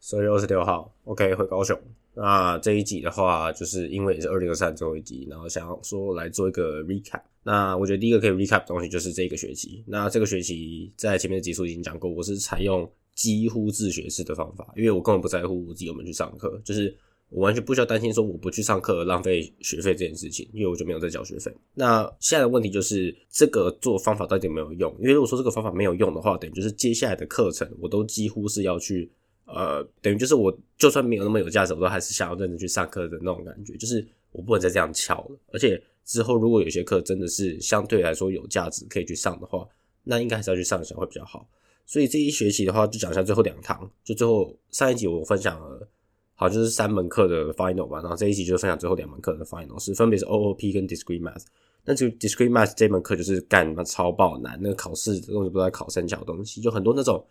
十月二十六号，OK，回高雄。那这一集的话，就是因为也是二零二三最后一集，然后想要说来做一个 recap。那我觉得第一个可以 recap 的东西就是这个学期。那这个学期在前面的集数已经讲过，我是采用几乎自学式的方法，因为我根本不在乎我自己有没有去上课，就是我完全不需要担心说我不去上课浪费学费这件事情，因为我就没有在交学费。那现在的问题就是这个做方法到底有没有用？因为如果说这个方法没有用的话，等于就是接下来的课程我都几乎是要去。呃，等于就是我就算没有那么有价值，我都还是想要认真去上课的那种感觉。就是我不能再这样翘了。而且之后如果有些课真的是相对来说有价值可以去上的话，那应该还是要去上一下会比较好。所以这一学期的话，就讲一下最后两堂。就最后上一集我分享了，好像就是三门课的 final 吧。然后这一集就分享最后两门课的 final，是分别是 OOP 跟 Discrete Math。那就 Discrete Math 这门课就是干那超爆难，那个考试根本不知道考三角东西，就很多那种。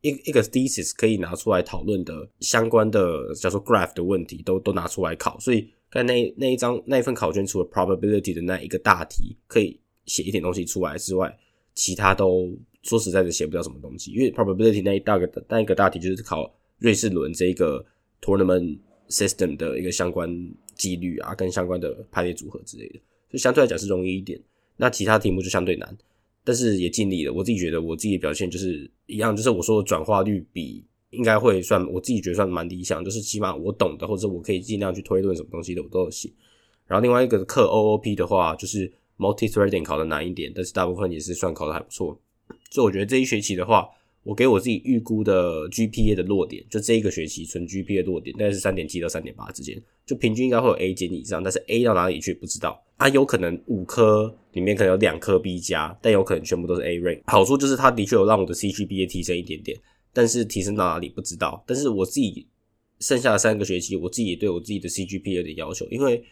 一一个 thesis 可以拿出来讨论的相关的，叫做 graph 的问题，都都拿出来考。所以，在那那一张那一份考卷，除了 probability 的那一个大题可以写一点东西出来之外，其他都说实在的写不了什么东西。因为 probability 那一大个那一个大题就是考瑞士轮这一个 tournament system 的一个相关几率啊，跟相关的排列组合之类的，所以相对来讲是容易一点。那其他题目就相对难。但是也尽力了，我自己觉得我自己的表现就是一样，就是我说的转化率比应该会算，我自己觉得算蛮理想，就是起码我懂的或者我可以尽量去推论什么东西的我都有写。然后另外一个课 OOP 的话，就是 multi threading 考的难一点，但是大部分也是算考的还不错。所以我觉得这一学期的话，我给我自己预估的 GPA 的落点，就这一个学期纯 GPA 落点大概是三点七到三点八之间，就平均应该会有 A 减以上，但是 A 到哪里去不知道。啊，有可能五科里面可能有两科 B 加，但有可能全部都是 A rank。好处就是它的确有让我的 CGPA 提升一点点，但是提升到哪里不知道。但是我自己剩下的三个学期，我自己也对我自己的 CGPA 有点要求，因为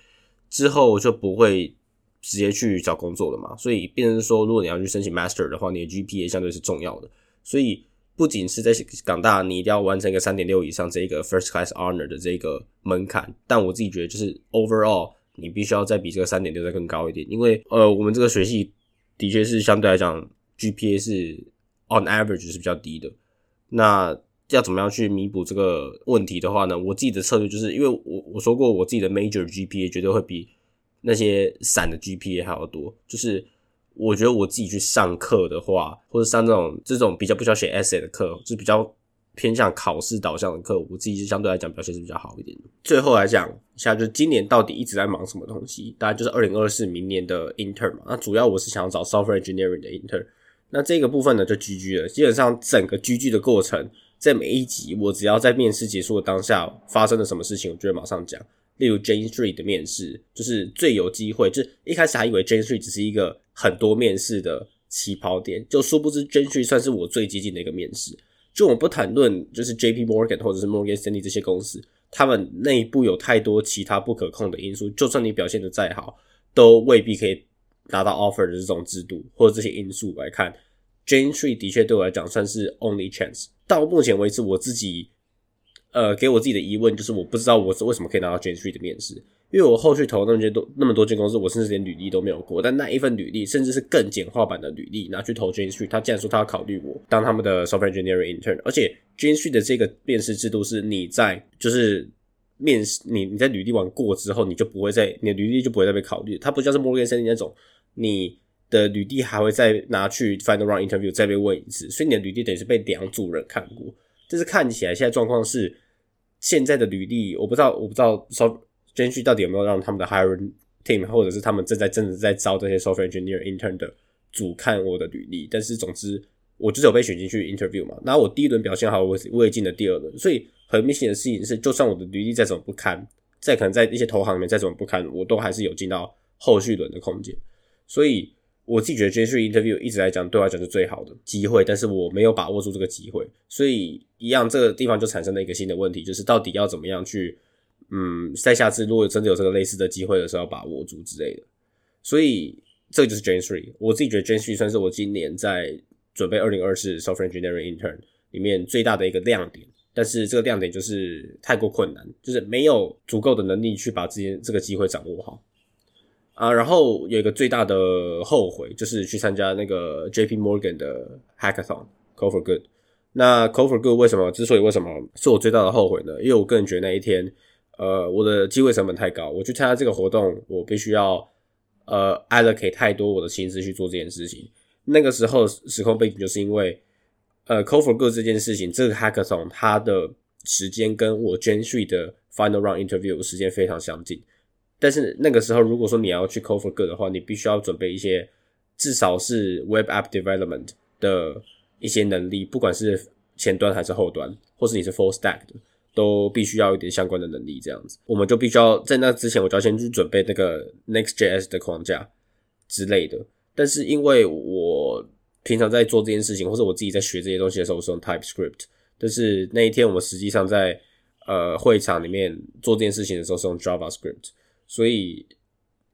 之后就不会直接去找工作了嘛。所以变成说，如果你要去申请 Master 的话，你的 GPA 相对是重要的。所以不仅是在港大，你一定要完成一个三点六以上这个 First Class Honor 的这个门槛。但我自己觉得，就是 Overall。你必须要再比这个三点六再更高一点，因为呃，我们这个学系的确是相对来讲 GPA 是 on average 是比较低的。那要怎么样去弥补这个问题的话呢？我自己的策略就是，因为我我说过我自己的 major GPA 绝对会比那些散的 GPA 还要多。就是我觉得我自己去上课的话，或者上这种这种比较不需要写 essay 的课，就是比较。偏向考试导向的课，我自己是相对来讲表现是比较好一点的。最后来讲一下，就是今年到底一直在忙什么东西？大概就是二零二四明年的 intern 嘛。那主要我是想要找 software engineering 的 intern。那这个部分呢，就 GG 了。基本上整个 GG 的过程，在每一集我只要在面试结束的当下发生了什么事情，我就会马上讲。例如 JANESTREE 的面试，就是最有机会。就是一开始还以为 JANESTREE 只是一个很多面试的起跑点，就殊不知 JANESTREE 算是我最接近的一个面试。就我不谈论，就是 J P Morgan 或者是 Morgan Stanley 这些公司，他们内部有太多其他不可控的因素。就算你表现的再好，都未必可以拿到 offer 的这种制度或者这些因素来看。Jane Tree 的确对我来讲算是 only chance。到目前为止，我自己呃给我自己的疑问就是，我不知道我是为什么可以拿到 Jane Tree 的面试。因为我后续投那么多那么多间公司，我甚至连履历都没有过。但那一份履历，甚至是更简化版的履历，拿去投 Janss，他竟然说他要考虑我当他们的 software engineer intern。而且 Janss 的这个面试制度是，你在就是面试你你在履历完过之后，你就不会再你的履历就不会再被考虑。它不像是 Morgan Stanley 那种，你的履历还会再拿去 final round interview 再被问一次，所以你的履历等于是被两组人看过。就是看起来现在状况是，现在的履历我不知道我不知道 so。间距到底有没有让他们的 hiring team 或者是他们正在正在招这些 software engineer intern 的组看我的履历？但是总之，我就是有被选进去 interview 嘛。那我第一轮表现好，我我也进了第二轮。所以很明显的事情是，就算我的履历再怎么不堪，再可能在一些投行里面再怎么不堪，我都还是有进到后续轮的空间。所以我自己觉得 J3 interview 一直来讲对我来讲是最好的机会，但是我没有把握住这个机会。所以一样，这个地方就产生了一个新的问题，就是到底要怎么样去。嗯，在下次如果真的有这个类似的机会的时候，把握住之类的。所以这个就是 Jane Three。我自己觉得 Jane Three 算是我今年在准备二零二四 Software Engineering Intern 里面最大的一个亮点。但是这个亮点就是太过困难，就是没有足够的能力去把这些这个机会掌握好啊。然后有一个最大的后悔，就是去参加那个 J P Morgan 的 Hackathon Go for Good。那 c o for Good 为什么之所以为什么是我最大的后悔呢？因为我个人觉得那一天，呃，我的机会成本太高，我去参加这个活动，我必须要呃 allocate 太多我的心思去做这件事情。那个时候时空背景就是因为，呃 c o for Good 这件事情，这个 hackathon 它的时间跟我 g e n e 的 Final Round Interview 时间非常相近。但是那个时候，如果说你要去 c o for Good 的话，你必须要准备一些至少是 Web App Development 的。一些能力，不管是前端还是后端，或是你是 full stack 的，都必须要一点相关的能力。这样子，我们就必须要在那之前，我就要先去准备那个 Next.js 的框架之类的。但是因为我平常在做这件事情，或者我自己在学这些东西的时候，是用 TypeScript。但是那一天我们实际上在呃会场里面做这件事情的时候，是用 JavaScript。所以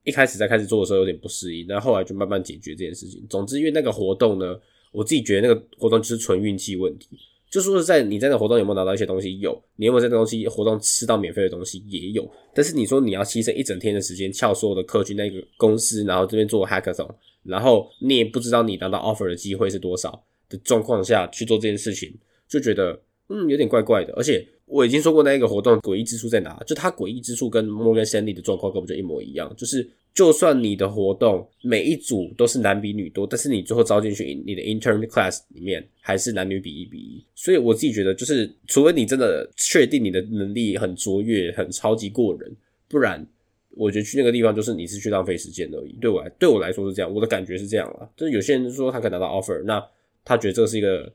一开始在开始做的时候有点不适应，但后来就慢慢解决这件事情。总之，因为那个活动呢。我自己觉得那个活动就是纯运气问题，就说是在你在那活动有没有拿到一些东西，有；你有没有在那东西活动吃到免费的东西，也有。但是你说你要牺牲一整天的时间翘所有的课去那个公司，然后这边做 hackathon，然后你也不知道你拿到 offer 的机会是多少的状况下去做这件事情，就觉得嗯有点怪怪的。而且我已经说过那一个活动诡异之处在哪，就它诡异之处跟 Morgan Stanley 的状况根本就一模一样，就是。就算你的活动每一组都是男比女多，但是你最后招进去你的 intern class 里面还是男女比一比一。所以我自己觉得，就是除非你真的确定你的能力很卓越、很超级过人，不然我觉得去那个地方就是你是去浪费时间而已。对我来对我来说是这样，我的感觉是这样啊。就是有些人说他可以拿到 offer，那他觉得这是一个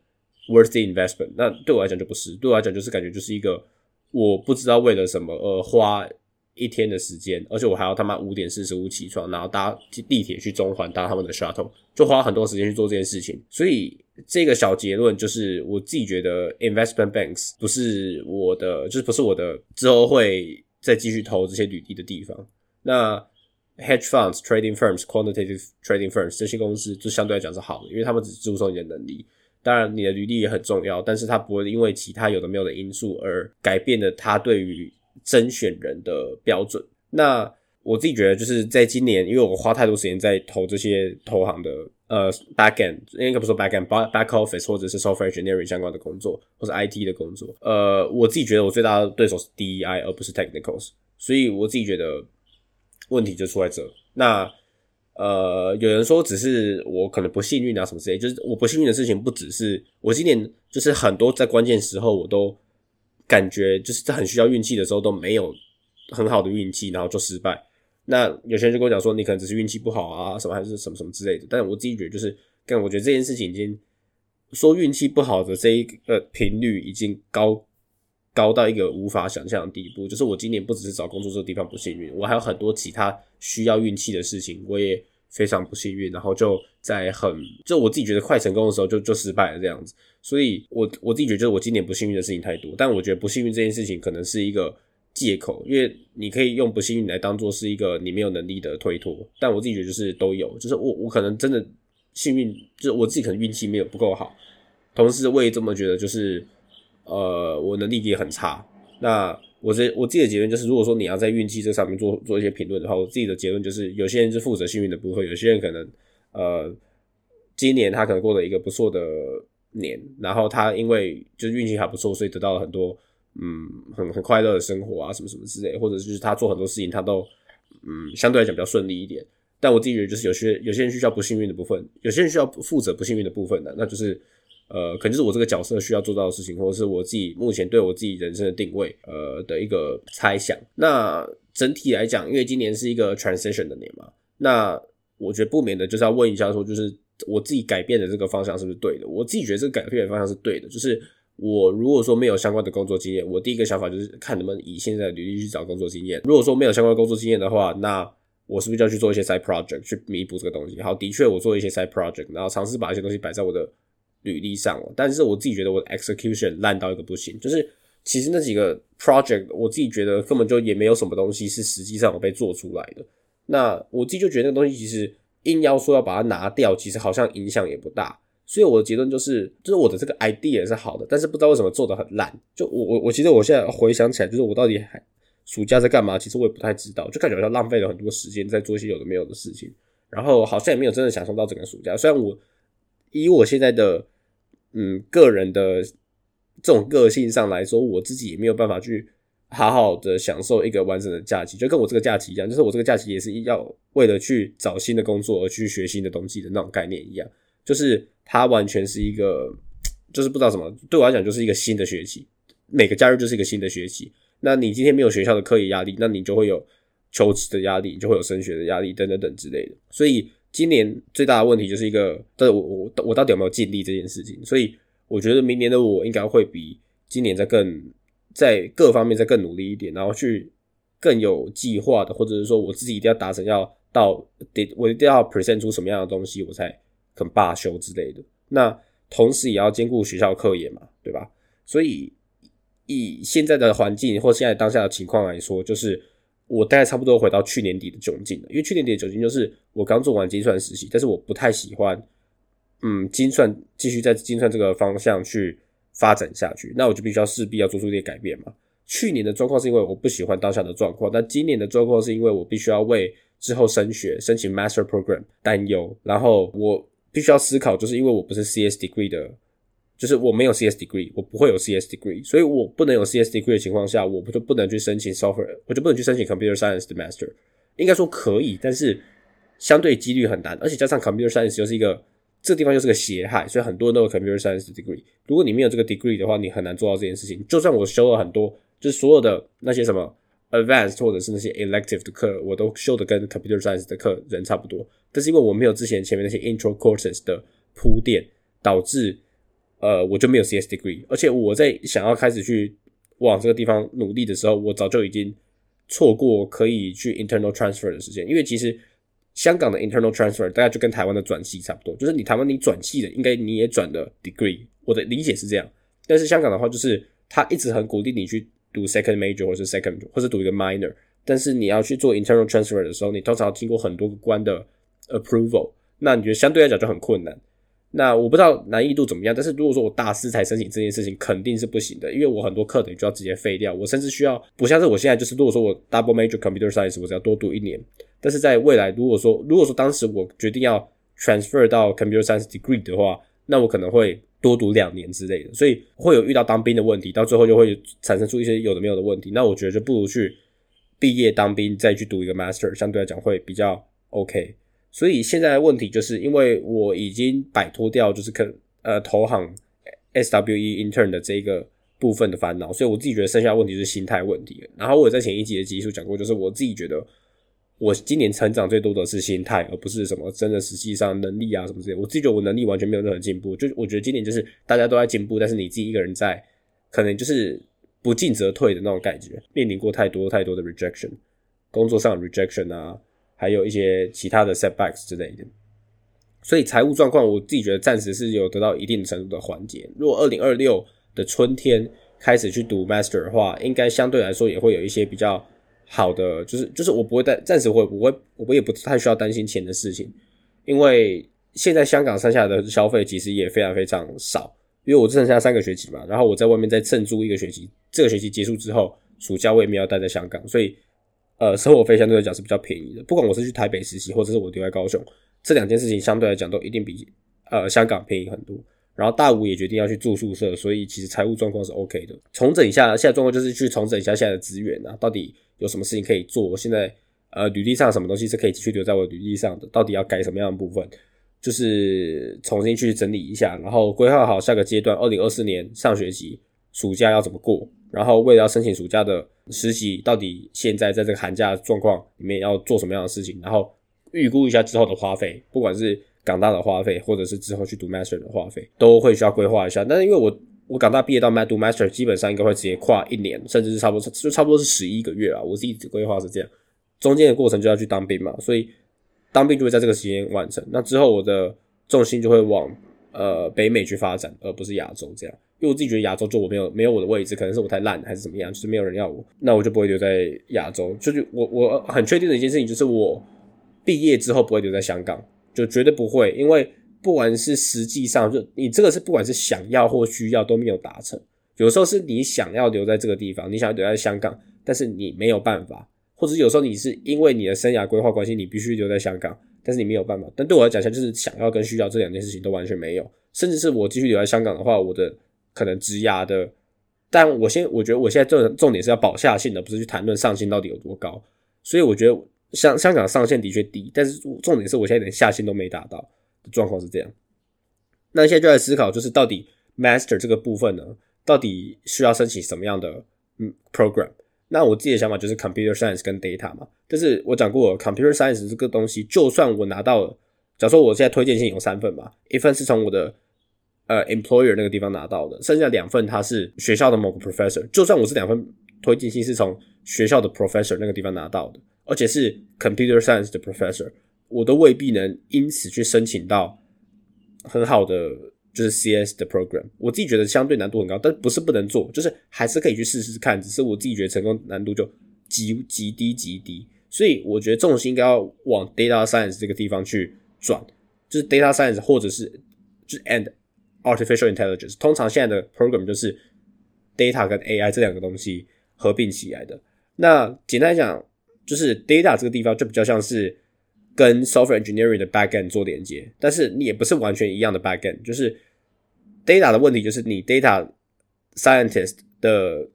worthy investment，那对我来讲就不是。对我来讲就是感觉就是一个我不知道为了什么而花。一天的时间，而且我还要他妈五点四十五起床，然后搭地铁去中环搭他们的 shuttle，就花很多时间去做这件事情。所以这个小结论就是，我自己觉得 investment banks 不是我的，就是不是我的之后会再继续投这些履历的地方。那 hedge funds、trading firms、quantitative trading firms 这些公司就相对来讲是好的，因为他们只注重你的能力。当然，你的履历也很重要，但是它不会因为其他有的没有的因素而改变了它对于。甄选人的标准，那我自己觉得就是在今年，因为我花太多时间在投这些投行的呃 back end，应该不说 back end，back back office 或者是 software engineering 相关的工作，或者 IT 的工作，呃，我自己觉得我最大的对手是 DEI 而不是 technicals，所以我自己觉得问题就出在这。那呃，有人说只是我可能不幸运啊什么之类，就是我不幸运的事情不只是我今年就是很多在关键时候我都。感觉就是在很需要运气的时候都没有很好的运气，然后就失败。那有些人就跟我讲说，你可能只是运气不好啊，什么还是什么什么之类的。但我自己觉得，就是但，我觉得这件事情已经说运气不好的这一个频率已经高高到一个无法想象的地步。就是我今年不只是找工作这个地方不幸运，我还有很多其他需要运气的事情，我也非常不幸运。然后就在很就我自己觉得快成功的时候，就就失败了这样子。所以，我我自己觉得，就是我今年不幸运的事情太多。但我觉得不幸运这件事情可能是一个借口，因为你可以用不幸运来当做是一个你没有能力的推脱。但我自己觉得就是都有，就是我我可能真的幸运，就我自己可能运气没有不够好。同时，我也这么觉得，就是呃，我能力也很差。那我这我自己的结论就是，如果说你要在运气这上面做做一些评论的话，我自己的结论就是，有些人是负责幸运的部分，有些人可能呃，今年他可能过了一个不错的。年，然后他因为就是运气还不错，所以得到了很多嗯很很快乐的生活啊什么什么之类，或者就是他做很多事情他都嗯相对来讲比较顺利一点。但我自己觉得就是有些有些人需要不幸运的部分，有些人需要负责不幸运的部分的，那就是呃可能就是我这个角色需要做到的事情，或者是我自己目前对我自己人生的定位呃的一个猜想。那整体来讲，因为今年是一个 transition 的年嘛，那我觉得不免的就是要问一下说就是。我自己改变的这个方向是不是对的？我自己觉得这个改变的方向是对的。就是我如果说没有相关的工作经验，我第一个想法就是看能不能以现在的履历去找工作经验。如果说没有相关的工作经验的话，那我是不是就要去做一些 side project 去弥补这个东西？好，的确我做一些 side project，然后尝试把一些东西摆在我的履历上了。但是我自己觉得我的 execution 烂到一个不行。就是其实那几个 project，我自己觉得根本就也没有什么东西是实际上有被做出来的。那我自己就觉得那个东西其实。硬要说要把它拿掉，其实好像影响也不大，所以我的结论就是，就是我的这个 idea 是好的，但是不知道为什么做的很烂。就我我我其实我现在回想起来，就是我到底还暑假在干嘛？其实我也不太知道，就感觉好像浪费了很多时间在做一些有的没有的事情，然后好像也没有真的享受到整个暑假。虽然我以我现在的嗯个人的这种个性上来说，我自己也没有办法去好好的享受一个完整的假期，就跟我这个假期一样，就是我这个假期也是要为了去找新的工作而去学新的东西的那种概念一样，就是它完全是一个，就是不知道什么，对我来讲就是一个新的学期，每个假日就是一个新的学期。那你今天没有学校的课业压力，那你就会有求职的压力，就会有升学的压力等等等之类的。所以今年最大的问题就是一个，但我我我到底有没有尽力这件事情。所以我觉得明年的我应该会比今年在更在各方面再更努力一点，然后去更有计划的，或者是说我自己一定要达成要到得我一定要 present 出什么样的东西，我才肯罢休之类的。那同时也要兼顾学校课业嘛，对吧？所以。以现在的环境或现在当下的情况来说，就是我大概差不多回到去年底的窘境了。因为去年底的窘境就是我刚做完精算实习，但是我不太喜欢，嗯，精算继续在精算这个方向去发展下去，那我就必须要势必要做出一些改变嘛。去年的状况是因为我不喜欢当下的状况，但今年的状况是因为我必须要为之后升学申请 Master Program 担忧，然后我必须要思考，就是因为我不是 CS Degree 的。就是我没有 CS degree，我不会有 CS degree，所以我不能有 CS degree 的情况下，我就不能去申请 software，我就不能去申请 computer science 的 master。应该说可以，但是相对几率很难，而且加上 computer science 又是一个这地方又是个血海，所以很多人都有 computer science degree。如果你没有这个 degree 的话，你很难做到这件事情。就算我修了很多，就是所有的那些什么 advanced 或者是那些 elective 的课，我都修的跟 computer science 的课人差不多，但是因为我没有之前前面那些 intro courses 的铺垫，导致。呃，我就没有 CS degree，而且我在想要开始去往这个地方努力的时候，我早就已经错过可以去 internal transfer 的时间。因为其实香港的 internal transfer 大概就跟台湾的转系差不多，就是你台湾你转系的，应该你也转的 degree。我的理解是这样，但是香港的话，就是他一直很鼓励你去读 second major 或是 second 或是读一个 minor，但是你要去做 internal transfer 的时候，你通常要经过很多个关的 approval，那你觉得相对来讲就很困难。那我不知道难易度怎么样，但是如果说我大四才申请这件事情，肯定是不行的，因为我很多课等于就要直接废掉，我甚至需要不像是我现在就是，如果说我 double major computer science，我只要多读一年，但是在未来如果说如果说当时我决定要 transfer 到 computer science degree 的话，那我可能会多读两年之类的，所以会有遇到当兵的问题，到最后就会产生出一些有的没有的问题，那我觉得就不如去毕业当兵再去读一个 master，相对来讲会比较 OK。所以现在的问题就是，因为我已经摆脱掉就是可呃投行 SWE intern 的这个部分的烦恼，所以我自己觉得剩下问题是心态问题。然后我在前一集的集数讲过，就是我自己觉得我今年成长最多的是心态，而不是什么真的实际上能力啊什么之类。我自己觉得我能力完全没有任何进步，就我觉得今年就是大家都在进步，但是你自己一个人在可能就是不进则退的那种感觉，面临过太多太多的 rejection，工作上 rejection 啊。还有一些其他的 setbacks 之类的，所以财务状况我自己觉得暂时是有得到一定程度的缓解。如果二零二六的春天开始去读 master 的话，应该相对来说也会有一些比较好的，就是就是我不会担，暂时会不会，我也不太需要担心钱的事情，因为现在香港剩下的消费其实也非常非常少，因为我只剩下三个学期嘛，然后我在外面再蹭租一个学期，这个学期结束之后，暑假我也没有待在香港，所以。呃，生活费相对来讲是比较便宜的。不管我是去台北实习，或者是我留在高雄，这两件事情相对来讲都一定比呃香港便宜很多。然后大五也决定要去住宿舍，所以其实财务状况是 OK 的。重整一下现在状况，就是去重整一下现在的资源啊，到底有什么事情可以做？现在呃履历上什么东西是可以继续留在我履历上的？到底要改什么样的部分？就是重新去整理一下，然后规划好下个阶段，二零二四年上学期暑假要怎么过。然后为了要申请暑假的实习，到底现在在这个寒假状况里面要做什么样的事情？然后预估一下之后的花费，不管是港大的花费，或者是之后去读 master 的花费，都会需要规划一下。但是因为我我港大毕业到麦读 master，基本上应该会直接跨一年，甚至是差不多就差不多是十一个月啊。我自己规划是这样，中间的过程就要去当兵嘛，所以当兵就会在这个时间完成。那之后我的重心就会往呃北美去发展，而不是亚洲这样。因为我自己觉得亚洲就我没有没有我的位置，可能是我太烂还是怎么样，就是没有人要我，那我就不会留在亚洲。就是我我很确定的一件事情，就是我毕业之后不会留在香港，就绝对不会。因为不管是实际上，就你这个是不管是想要或需要都没有达成。有时候是你想要留在这个地方，你想要留在香港，但是你没有办法；或者有时候你是因为你的生涯规划关系，你必须留在香港，但是你没有办法。但对我来讲，就是想要跟需要这两件事情都完全没有。甚至是我继续留在香港的话，我的可能职涯的，但我先我觉得我现在重重点是要保下限的，不是去谈论上限到底有多高。所以我觉得香香港上限的确低，但是重点是我现在连下限都没达到的状况是这样。那现在就在思考，就是到底 master 这个部分呢，到底需要申请什么样的嗯 program？那我自己的想法就是 computer science 跟 data 嘛。但是我讲过，computer science 这个东西，就算我拿到，假如说我现在推荐信有三份嘛，一份是从我的呃 employer 那个地方拿到的，剩下两份它是学校的某个 professor。就算我是两份推荐信是从学校的 professor 那个地方拿到的，而且是 computer science 的 professor，我都未必能因此去申请到很好的就是 CS 的 program。我自己觉得相对难度很高，但不是不能做，就是还是可以去试试看。只是我自己觉得成功难度就极极低极低。所以我觉得重心应该要往 data science 这个地方去转，就是 data science 或者是就是 and artificial intelligence。通常现在的 program 就是 data 跟 AI 这两个东西合并起来的。那简单讲，就是 data 这个地方就比较像是跟 software engineering 的 backend 做连接，但是你也不是完全一样的 backend。就是 data 的问题就是你 data scientist 的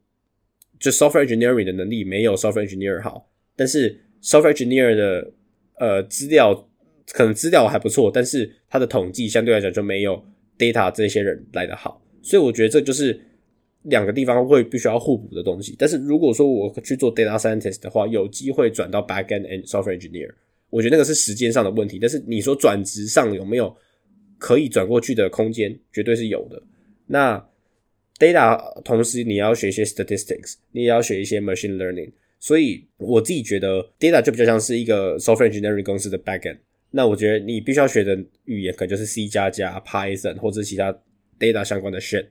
就 software engineering 的能力没有 software engineer 好，但是 software engineer 的呃资料可能资料还不错，但是他的统计相对来讲就没有 data 这些人来的好，所以我觉得这就是两个地方会必须要互补的东西。但是如果说我去做 data scientist 的话，有机会转到 backend and software engineer，我觉得那个是时间上的问题。但是你说转职上有没有可以转过去的空间，绝对是有的。那 data 同时你要学一些 statistics，你也要学一些 machine learning。所以我自己觉得，data 就比较像是一个 software engineering 公司的 backend。那我觉得你必须要学的语言可能就是 C 加加、Python 或者其他 data 相关的 shit，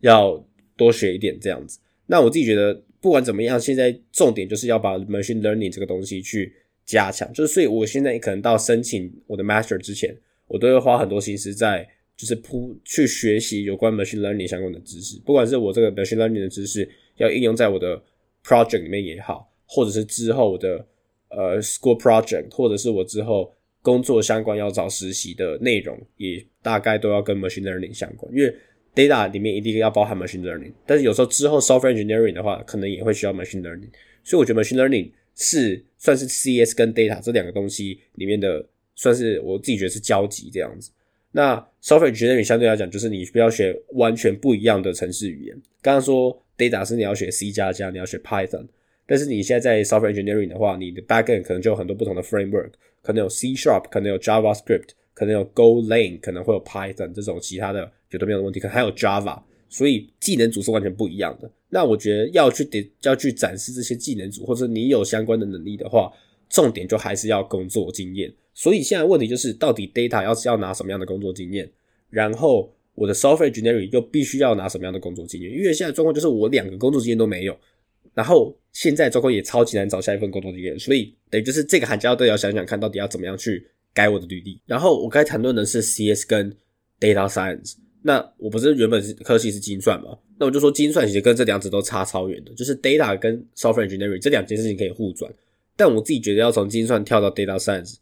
要多学一点这样子。那我自己觉得，不管怎么样，现在重点就是要把 machine learning 这个东西去加强。就是所以，我现在可能到申请我的 master 之前，我都会花很多心思在就是铺去学习有关 machine learning 相关的知识。不管是我这个 machine learning 的知识要应用在我的 project 里面也好。或者是之后的呃 school project，或者是我之后工作相关要找实习的内容，也大概都要跟 machine learning 相关，因为 data 里面一定要包含 machine learning。但是有时候之后 software engineering 的话，可能也会需要 machine learning。所以我觉得 machine learning 是算是 CS 跟 data 这两个东西里面的，算是我自己觉得是交集这样子。那 software engineering 相对来讲，就是你不要学完全不一样的程式语言。刚刚说 data 是你要学 C 加加，你要学 Python。但是你现在在 software engineering 的话，你的 backend 可能就有很多不同的 framework，可能有 C sharp，可能有 JavaScript，可能有 GoLang，可能会有 Python 这种其他的有都没有的问题，可能还有 Java，所以技能组是完全不一样的。那我觉得要去得要去展示这些技能组，或者你有相关的能力的话，重点就还是要工作经验。所以现在问题就是，到底 data 要是要拿什么样的工作经验，然后我的 software engineering 又必须要拿什么样的工作经验？因为现在状况就是我两个工作经验都没有。然后现在状况也超级难找下一份工作经验，所以等于就是这个寒假都要想想看到底要怎么样去改我的履历。然后我该谈论的是 CS 跟 Data Science，那我不是原本是科系是精算嘛？那我就说精算其实跟这两者都差超远的，就是 Data 跟 Software Engineering 这两件事情可以互转，但我自己觉得要从精算跳到 Data Science，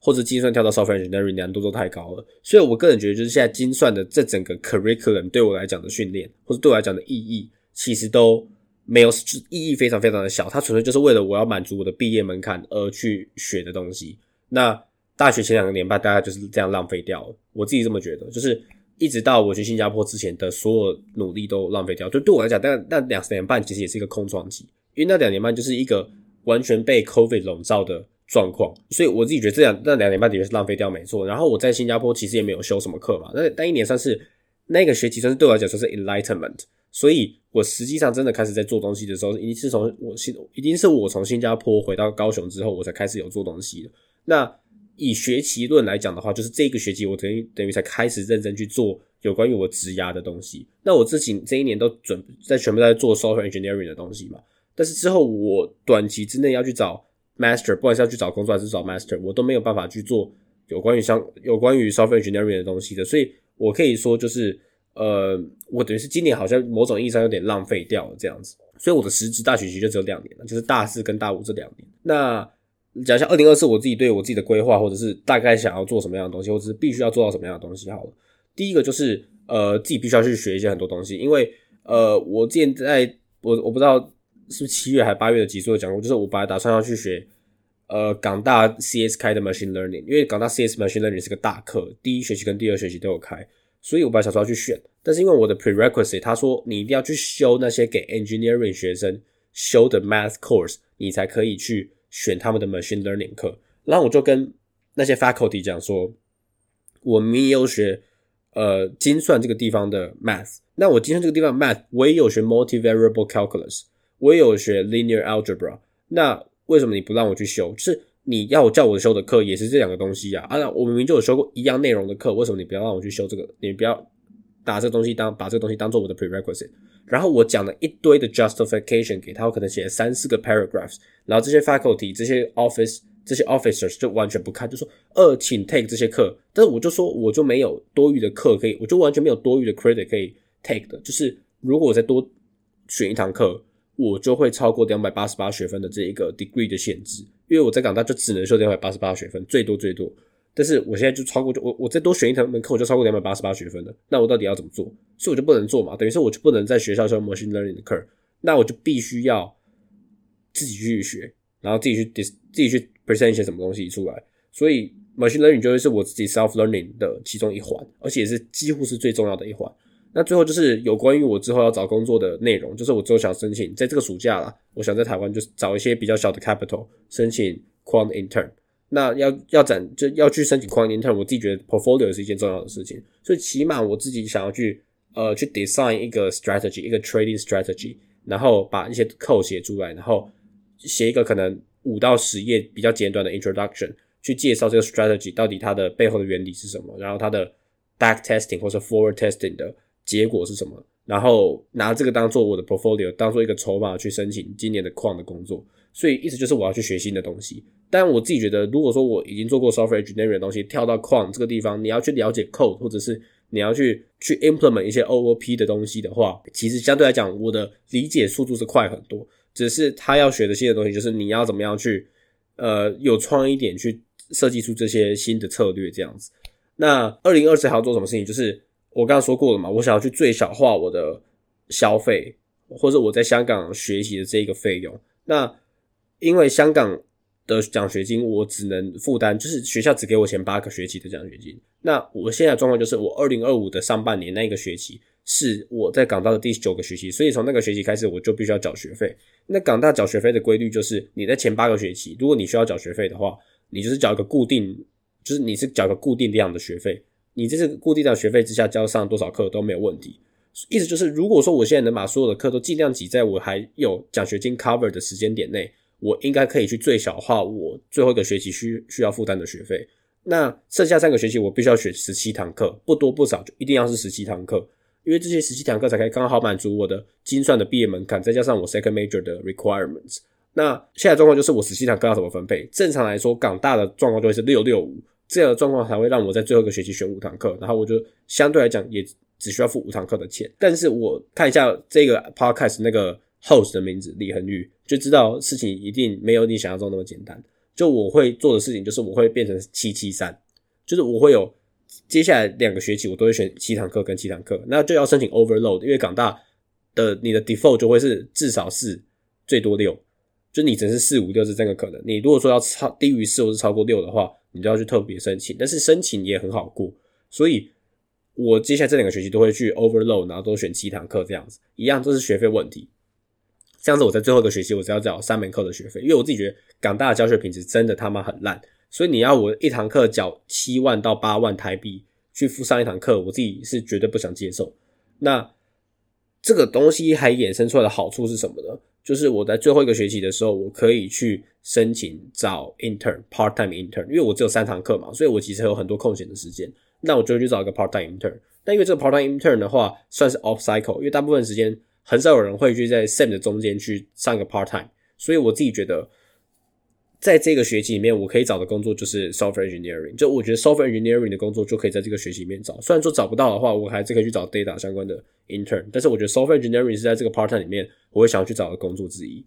或者精算跳到 Software Engineering 难度都太高了。所以我个人觉得就是现在精算的这整个 Curriculum 对我来讲的训练，或者对我来讲的意义，其实都。没有意义，非常非常的小。它纯粹就是为了我要满足我的毕业门槛而去学的东西。那大学前两个年半大概就是这样浪费掉了。我自己这么觉得，就是一直到我去新加坡之前的所有努力都浪费掉。就对我来讲，但那两年半其实也是一个空窗期，因为那两年半就是一个完全被 COVID 笼罩的状况。所以我自己觉得这两那两年半的确是浪费掉，没错。然后我在新加坡其实也没有修什么课嘛，那那一年算是那个学期算是对我来讲算是 enlightenment。所以，我实际上真的开始在做东西的时候，一定是从我新，一定是我从新加坡回到高雄之后，我才开始有做东西的。那以学期论来讲的话，就是这个学期我等于等于才开始认真去做有关于我职涯的东西。那我自己这一年都准在全部在做 software engineering 的东西嘛。但是之后我短期之内要去找 master，不管是要去找工作还是找 master，我都没有办法去做有关于相有关于 software engineering 的东西的。所以我可以说就是。呃，我等于是今年好像某种意义上有点浪费掉了这样子，所以我的实质大学期就只有两年了，就是大四跟大五这两年。那讲一下二零二四我自己对我自己的规划，或者是大概想要做什么样的东西，或者是必须要做到什么样的东西好了。第一个就是呃自己必须要去学一些很多东西，因为呃我现在我我不知道是七月还是八月的集数有讲过，就是我本来打算要去学呃港大 CS 开的 Machine Learning，因为港大 CS Machine Learning 是个大课，第一学期跟第二学期都有开，所以我本来想说要去选，但是因为我的 prerequisite 他说你一定要去修那些给 engineering 学生修的 math course，你才可以去选他们的 Machine Learning 课，然后我就跟那些 faculty 讲说，我明也有学呃精算这个地方的 math，那我精算这个地方 math，我也有学 multivariable calculus，我也有学 linear algebra，那为什么你不让我去修？就是你要叫我修的课也是这两个东西啊，啊，我明明就有修过一样内容的课，为什么你不要让我去修这个？你不要把这个东西当把这个东西当做我的 prerequisite，然后我讲了一堆的 justification 给他，我可能写了三四个 paragraphs，然后这些 faculty 这些 office。这些 officers 就完全不看，就说呃，请 take 这些课，但是我就说我就没有多余的课可以，我就完全没有多余的 credit 可以 take 的。就是如果我再多选一堂课，我就会超过两百八十八学分的这一个 degree 的限制，因为我在港大就只能修两百八十八学分，最多最多。但是我现在就超过，就我我再多选一堂门课，我就超过两百八十八学分了。那我到底要怎么做？所以我就不能做嘛，等于是我就不能在学校修 machine learning 的课，那我就必须要自己去学，然后自己去 dis 自己去。present 一些什么东西出来，所以 machine learning 就会是我自己 self learning 的其中一环，而且是几乎是最重要的一环。那最后就是有关于我之后要找工作的内容，就是我之后想申请在这个暑假啦，我想在台湾就是找一些比较小的 capital 申请 quant intern。那要要展就要去申请 quant intern，我自己觉得 portfolio 是一件重要的事情，所以起码我自己想要去呃去 design 一个 strategy，一个 trading strategy，然后把一些 code 写出来，然后写一个可能。五到十页比较简短的 introduction，去介绍这个 strategy 到底它的背后的原理是什么，然后它的 back testing 或者 forward testing 的结果是什么，然后拿这个当做我的 portfolio，当做一个筹码去申请今年的矿的工作。所以意思就是我要去学新的东西。但我自己觉得，如果说我已经做过 software engineering 的东西，跳到矿这个地方，你要去了解 code，或者是你要去去 implement 一些 OOP 的东西的话，其实相对来讲，我的理解速度是快很多。只是他要学的新的东西，就是你要怎么样去，呃，有创意点去设计出这些新的策略这样子。那二零二四还要做什么事情？就是我刚刚说过了嘛，我想要去最小化我的消费，或者我在香港学习的这个费用。那因为香港的奖学金我只能负担，就是学校只给我前八个学期的奖学金。那我现在状况就是，我二零二五的上半年那个学期。是我在港大的第九个学期，所以从那个学期开始，我就必须要缴学费。那港大缴学费的规律就是，你在前八个学期，如果你需要缴学费的话，你就是缴一个固定，就是你是缴个固定量的学费。你这是固定的学费之下，交上多少课都没有问题。意思就是，如果说我现在能把所有的课都尽量挤在我还有奖学金 cover 的时间点内，我应该可以去最小化我最后一个学期需需要负担的学费。那剩下三个学期，我必须要学十七堂课，不多不少，就一定要是十七堂课。因为这些十七堂课才可以刚好满足我的精算的毕业门槛，再加上我 second major 的 requirements。那现在状况就是我十七堂课要怎么分配？正常来说，港大的状况就会是六六五这样的状况才会让我在最后一个学期选五堂课，然后我就相对来讲也只需要付五堂课的钱。但是我看一下这个 podcast 那个 host 的名字李恒宇，就知道事情一定没有你想象中那么简单。就我会做的事情就是我会变成七七三，就是我会有。接下来两个学期我都会选七堂课跟七堂课，那就要申请 overload，因为港大的你的 default 就会是至少是，最多六，就你只是四五六是这个可能。你如果说要超低于四或是超过六的话，你都要去特别申请，但是申请也很好过。所以我接下来这两个学期都会去 overload，然后都选七堂课这样子，一样都是学费问题。这样子我在最后一个学期我只要缴三门课的学费，因为我自己觉得港大的教学品质真的他妈很烂。所以你要我一堂课缴七万到八万台币去付上一堂课，我自己是绝对不想接受。那这个东西还衍生出来的好处是什么呢？就是我在最后一个学期的时候，我可以去申请找 intern part time intern，因为我只有三堂课嘛，所以我其实有很多空闲的时间。那我就去找一个 part time intern。但因为这个 part time intern 的话，算是 off cycle，因为大部分时间很少有人会去在 sem 的中间去上一个 part time，所以我自己觉得。在这个学期里面，我可以找的工作就是 software engineering。就我觉得 software engineering 的工作就可以在这个学期里面找。虽然说找不到的话，我还是可以去找 data 相关的 intern。但是我觉得 software engineering 是在这个 part time 里面我会想要去找的工作之一。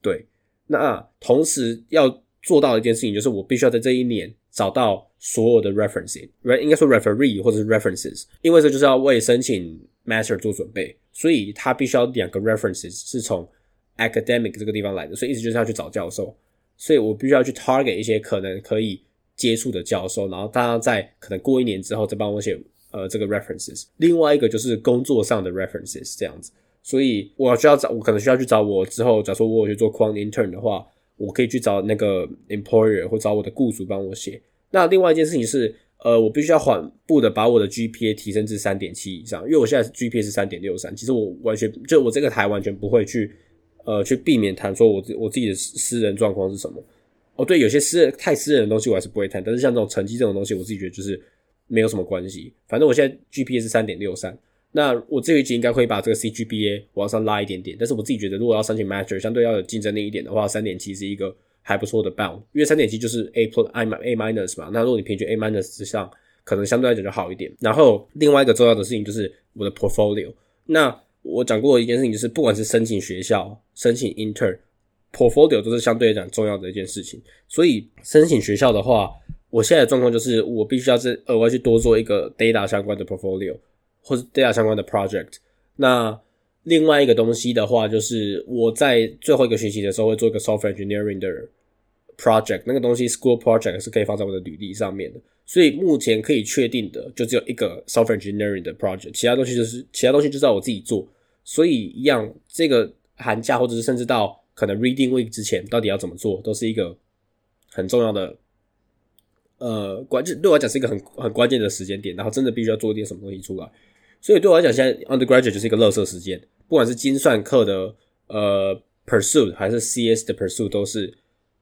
对，那同时要做到一件事情，就是我必须要在这一年找到所有的 referencing，应该说 referee 或者是 references，因为这就是要为申请 master 做准备，所以他必须要两个 references 是从 academic 这个地方来的，所以意思就是要去找教授，所以我必须要去 target 一些可能可以接触的教授，然后大家在可能过一年之后再帮我写呃这个 references。另外一个就是工作上的 references 这样子，所以我需要找我可能需要去找我之后，假如说我有去做 quant intern 的话。我可以去找那个 employer 或找我的雇主帮我写。那另外一件事情是，呃，我必须要缓步的把我的 GPA 提升至三点七以上，因为我现在 GPA 是三点六三。其实我完全就我这个台完全不会去，呃，去避免谈说我我自己的私人状况是什么。哦，对，有些私人太私人的东西我还是不会谈，但是像这种成绩这种东西，我自己觉得就是没有什么关系。反正我现在 GPA 是三点六三。那我这一集应该会把这个 CGPA 往上拉一点点，但是我自己觉得，如果要申请 Master，相对要有竞争力一点的话，三点七是一个还不错的 bound，因为三点七就是 A plus I A minus 嘛。那如果你平均 A minus 之上，可能相对来讲就好一点。然后另外一个重要的事情就是我的 portfolio。那我讲过一件事情，就是不管是申请学校、申请 intern，portfolio 都是相对来讲重要的一件事情。所以申请学校的话，我现在的状况就是我必须要是额外去多做一个 data 相关的 portfolio。或是 data 相关的 project，那另外一个东西的话，就是我在最后一个学期的时候会做一个 software engineering 的 project，那个东西 school project 是可以放在我的履历上面的。所以目前可以确定的就只有一个 software engineering 的 project，其他东西就是其他东西就是要我自己做。所以一样，这个寒假或者是甚至到可能 reading week 之前，到底要怎么做，都是一个很重要的。呃，关键对我来讲是一个很很关键的时间点，然后真的必须要做一点什么东西出来。所以对我来讲，现在 undergraduate 就是一个乐色时间，不管是精算课的呃 pursuit 还是 CS 的 pursuit，都是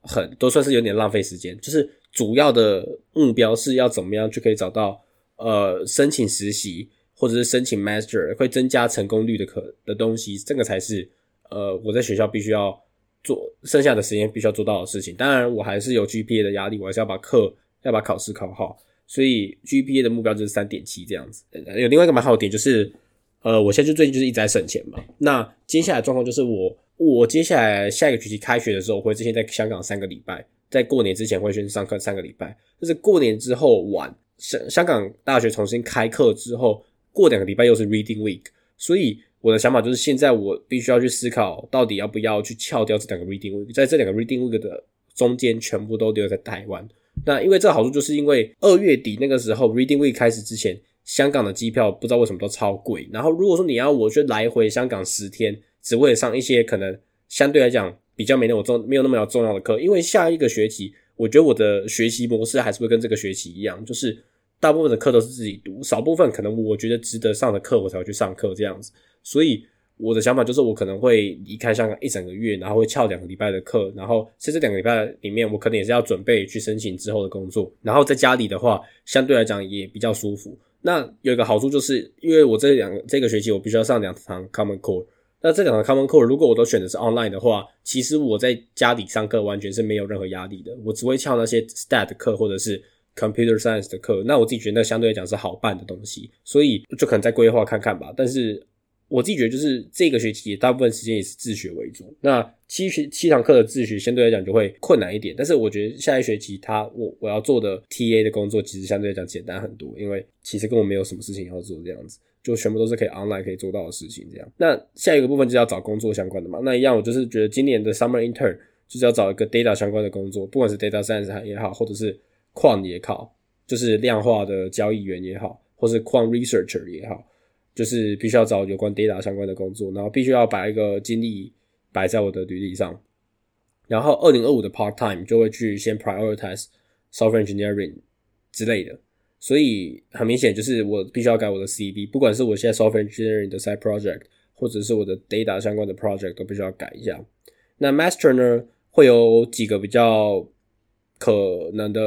很都算是有点浪费时间。就是主要的目标是要怎么样就可以找到呃申请实习或者是申请 master 会增加成功率的可的东西，这个才是呃我在学校必须要做剩下的时间必须要做到的事情。当然，我还是有 GPA 的压力，我还是要把课。要把考试考好，所以 GPA 的目标就是三点七这样子。有另外一个蛮好的点就是，呃，我现在就最近就是一直在省钱嘛。那接下来状况就是我，我接下来下一个学期开学的时候，我会之前在香港三个礼拜，在过年之前会先上课三个礼拜，就是过年之后晚香香港大学重新开课之后，过两个礼拜又是 Reading Week。所以我的想法就是，现在我必须要去思考，到底要不要去翘掉这两个 Reading Week，在这两个 Reading Week 的中间，全部都留在台湾。那因为这个好处，就是因为二月底那个时候，Reading Week 开始之前，香港的机票不知道为什么都超贵。然后如果说你要我去来回香港十天，只为了上一些可能相对来讲比较没那么重、没有那么重要的课，因为下一个学期，我觉得我的学习模式还是会跟这个学期一样，就是大部分的课都是自己读，少部分可能我觉得值得上的课，我才会去上课这样子。所以。我的想法就是，我可能会离开香港一整个月，然后会翘两个礼拜的课，然后在这两个礼拜里面，我可能也是要准备去申请之后的工作。然后在家里的话，相对来讲也比较舒服。那有一个好处就是，因为我这两这个学期我必须要上两堂 Common Core，那这两堂 Common Core 如果我都选的是 online 的话，其实我在家里上课完全是没有任何压力的。我只会翘那些 Stat 课或者是 Computer Science 的课，那我自己觉得那相对来讲是好办的东西，所以就可能再规划看看吧。但是。我自己觉得，就是这个学期大部分时间也是自学为主。那七学七堂课的自学相对来讲就会困难一点，但是我觉得下一学期他我我要做的 TA 的工作其实相对来讲简单很多，因为其实根本没有什么事情要做，这样子就全部都是可以 online 可以做到的事情。这样，那下一个部分就是要找工作相关的嘛。那一样，我就是觉得今年的 summer intern 就是要找一个 data 相关的工作，不管是 data science 也好，或者是矿也好，就是量化的交易员也好，或是矿 researcher 也好。就是必须要找有关 data 相关的工作，然后必须要把一个精力摆在我的履历上。然后二零二五的 part time 就会去先 prioritize software engineering 之类的。所以很明显，就是我必须要改我的 CV，不管是我现在 software engineering 的 side project，或者是我的 data 相关的 project，都必须要改一下。那 master 呢，会有几个比较。可能的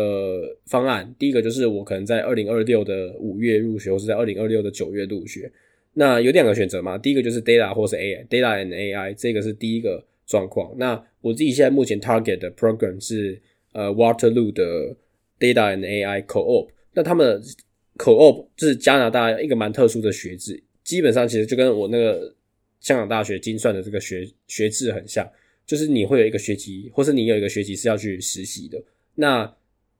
方案，第一个就是我可能在二零二六的五月入学，或是在二零二六的九月入学。那有两个选择嘛，第一个就是 data 或是 AI，data and AI，这个是第一个状况。那我自己现在目前 target 的 program 是呃 Waterloo 的 data and AI co-op。那他们 co-op 就是加拿大一个蛮特殊的学制，基本上其实就跟我那个香港大学精算的这个学学制很像。就是你会有一个学期，或是你有一个学期是要去实习的。那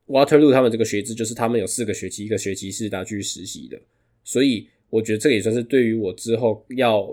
Waterloo 他们这个学制就是他们有四个学期，一个学期是拿去实习的。所以我觉得这个也算是对于我之后要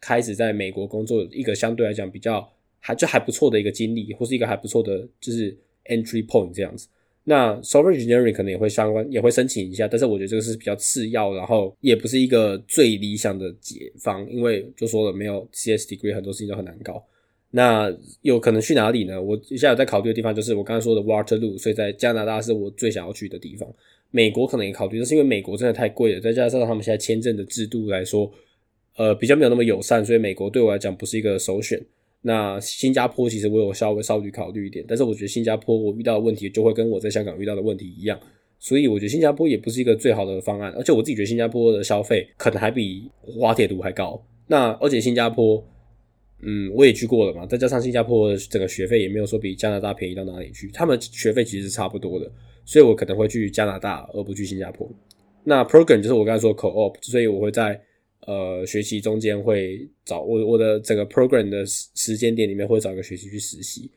开始在美国工作一个相对来讲比较还就还不错的一个经历，或是一个还不错的就是 entry point 这样子。那 software engineering 可能也会相关，也会申请一下，但是我觉得这个是比较次要，然后也不是一个最理想的解方，因为就说了没有 CS degree 很多事情都很难搞。那有可能去哪里呢？我现在有在考虑的地方就是我刚才说的 Waterloo，所以在加拿大是我最想要去的地方。美国可能也考虑，但是因为美国真的太贵了，再加上他们现在签证的制度来说，呃，比较没有那么友善，所以美国对我来讲不是一个首选。那新加坡其实我有稍微稍微考虑一点，但是我觉得新加坡我遇到的问题就会跟我在香港遇到的问题一样，所以我觉得新加坡也不是一个最好的方案，而且我自己觉得新加坡的消费可能还比滑铁卢还高。那而且新加坡，嗯，我也去过了嘛，再加上新加坡的整个学费也没有说比加拿大便宜到哪里去，他们学费其实是差不多的，所以我可能会去加拿大而不去新加坡。那 program 就是我刚才说 co-op，所以我会在。呃，学习中间会找我我的整个 program 的时间点里面会找一个学期去实习，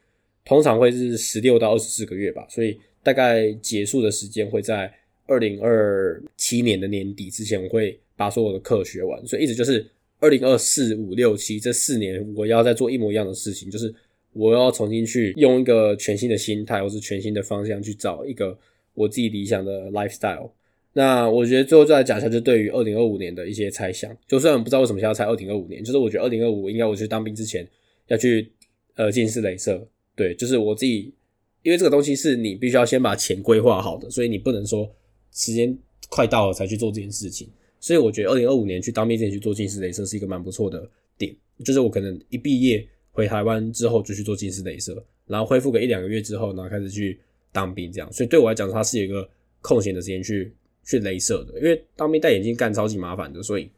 通常会是十六到二十四个月吧，所以大概结束的时间会在二零二七年的年底之前，我会把所有的课学完。所以一直就是二零二四五六七这四年，我要再做一模一样的事情，就是我要重新去用一个全新的心态或是全新的方向去找一个我自己理想的 lifestyle。那我觉得最后再来讲一下，就对于二零二五年的一些猜想。就虽然不知道为什么现在猜二零二五年，就是我觉得二零二五应该我去当兵之前要去呃近视镭射。对，就是我自己，因为这个东西是你必须要先把钱规划好的，所以你不能说时间快到了才去做这件事情。所以我觉得二零二五年去当兵之前去做近视镭射是一个蛮不错的点。就是我可能一毕业回台湾之后就去做近视镭射，然后恢复个一两个月之后，然后开始去当兵这样。所以对我来讲，它是有一个空闲的时间去。去镭射的，因为当兵戴眼镜干超级麻烦的，所以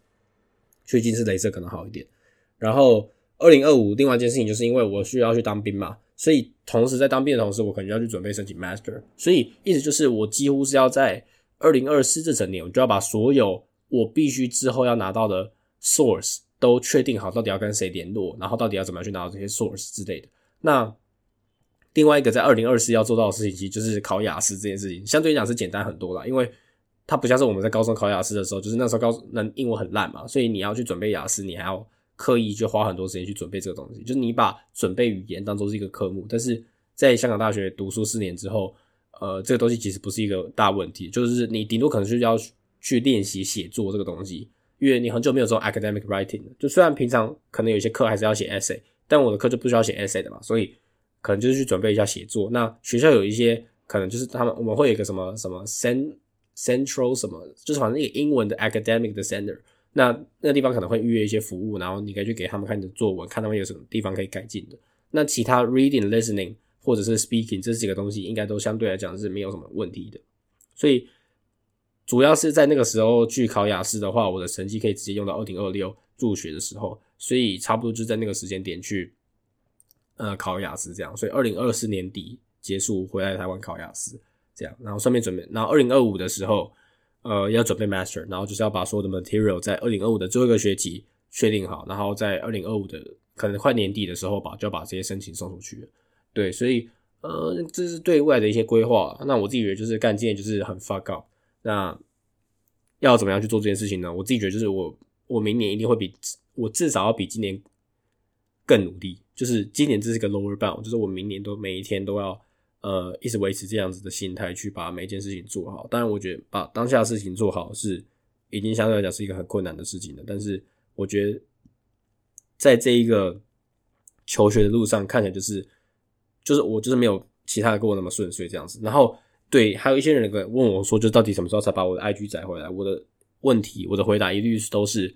去近视镭射可能好一点。然后二零二五另外一件事情，就是因为我需要去当兵嘛，所以同时在当兵的同时，我可能要去准备申请 master。所以意思就是我几乎是要在二零二四这整年，我就要把所有我必须之后要拿到的 source 都确定好，到底要跟谁联络，然后到底要怎么样去拿到这些 source 之类的。那另外一个在二零二四要做到的事情，其实就是考雅思这件事情，相对来讲是简单很多啦，因为。它不像是我们在高中考雅思的时候，就是那时候高那英文很烂嘛，所以你要去准备雅思，你还要刻意就花很多时间去准备这个东西。就是你把准备语言当做是一个科目，但是在香港大学读书四年之后，呃，这个东西其实不是一个大问题，就是你顶多可能是要去练习写作这个东西，因为你很久没有做 academic writing 了。就虽然平常可能有些课还是要写 essay，但我的课就不需要写 essay 的嘛，所以可能就是去准备一下写作。那学校有一些可能就是他们我们会有一个什么什么 send。Central 什么，就是反正一个英文的 academic 的 center，那那个地方可能会预约一些服务，然后你可以去给他们看你的作文，看他们有什么地方可以改进的。那其他 reading、listening 或者是 speaking 这几个东西，应该都相对来讲是没有什么问题的。所以主要是在那个时候去考雅思的话，我的成绩可以直接用到二零二六入学的时候，所以差不多就在那个时间点去呃考雅思这样。所以二零二四年底结束回来台湾考雅思。这样，然后顺便准备，然后二零二五的时候，呃，要准备 master，然后就是要把所有的 material 在二零二五的最后一个学期确定好，然后在二零二五的可能快年底的时候吧，就要把这些申请送出去。对，所以呃，这是对未来的一些规划。那我自己觉得就是干今年就是很 fuck up。那要怎么样去做这件事情呢？我自己觉得就是我我明年一定会比我至少要比今年更努力。就是今年这是个 lower bound，就是我明年都每一天都要。呃，一直维持这样子的心态去把每一件事情做好。当然，我觉得把当下的事情做好是已经相对来讲是一个很困难的事情了。但是，我觉得在这一个求学的路上，看起来就是就是我就是没有其他的跟我那么顺遂这样子。然后，对，还有一些人问我说，就到底什么时候才把我的 IG 载回来？我的问题，我的回答一律都是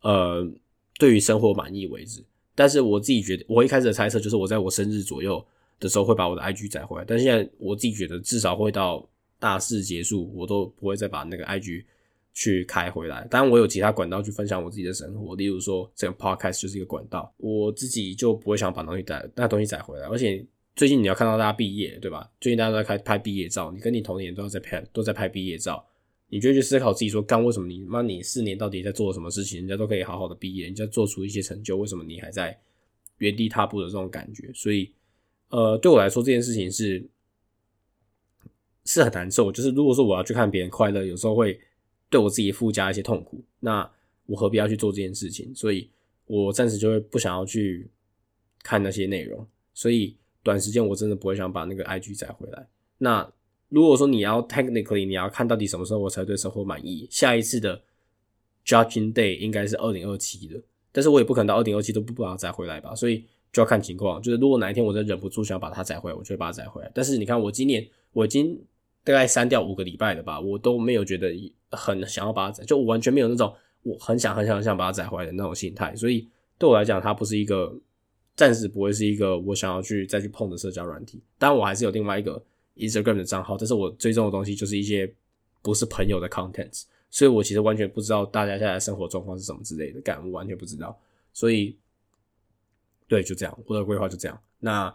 呃，对于生活满意为止。但是我自己觉得，我一开始的猜测就是我在我生日左右。的时候会把我的 IG 载回来，但现在我自己觉得至少会到大四结束，我都不会再把那个 IG 去开回来。当然，我有其他管道去分享我自己的生活，例如说这个 Podcast 就是一个管道，我自己就不会想把东西载那东西载回来。而且最近你要看到大家毕业，对吧？最近大家都在开拍毕业照，你跟你同年都要在拍，都在拍毕业照，你就去思考自己说，干为什么你妈你四年到底在做什么事情？人家都可以好好的毕业，人家做出一些成就，为什么你还在？原地踏步的这种感觉。所以，呃，对我来说这件事情是是很难受。就是如果说我要去看别人快乐，有时候会对我自己附加一些痛苦。那我何必要去做这件事情？所以我暂时就会不想要去看那些内容。所以短时间我真的不会想把那个 IG 载回来。那如果说你要 technically 你要看到底什么时候我才对生活满意，下一次的 judging day 应该是二零二七的，但是我也不可能到二零二七都不把它载回来吧，所以就要看情况。就是如果哪一天我真忍不住想把它载回来，我就会把它载回来。但是你看我今年我已经大概删掉五个礼拜了吧，我都没有觉得很想要把它载，就完全没有那种我很想很想很想把它载回来的那种心态。所以对我来讲，它不是一个暂时不会是一个我想要去再去碰的社交软体。当然我还是有另外一个。Instagram 的账号，但是我追踪的东西就是一些不是朋友的 contents，所以我其实完全不知道大家现在生活状况是什么之类的，感悟完全不知道。所以，对，就这样，我的规划就这样。那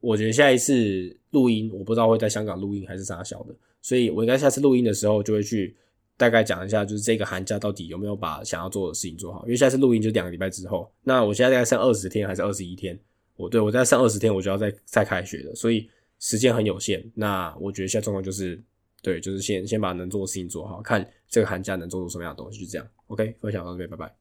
我觉得下一次录音，我不知道会在香港录音还是啥小的，所以我应该下次录音的时候就会去大概讲一下，就是这个寒假到底有没有把想要做的事情做好。因为下次录音就两个礼拜之后，那我现在大概剩二十天还是二十一天？我对我在剩二十天，我就要再再开学了，所以。时间很有限，那我觉得现在状况就是，对，就是先先把能做的事情做好，看这个寒假能做出什么样的东西，就这样。OK，分享到这边，拜拜。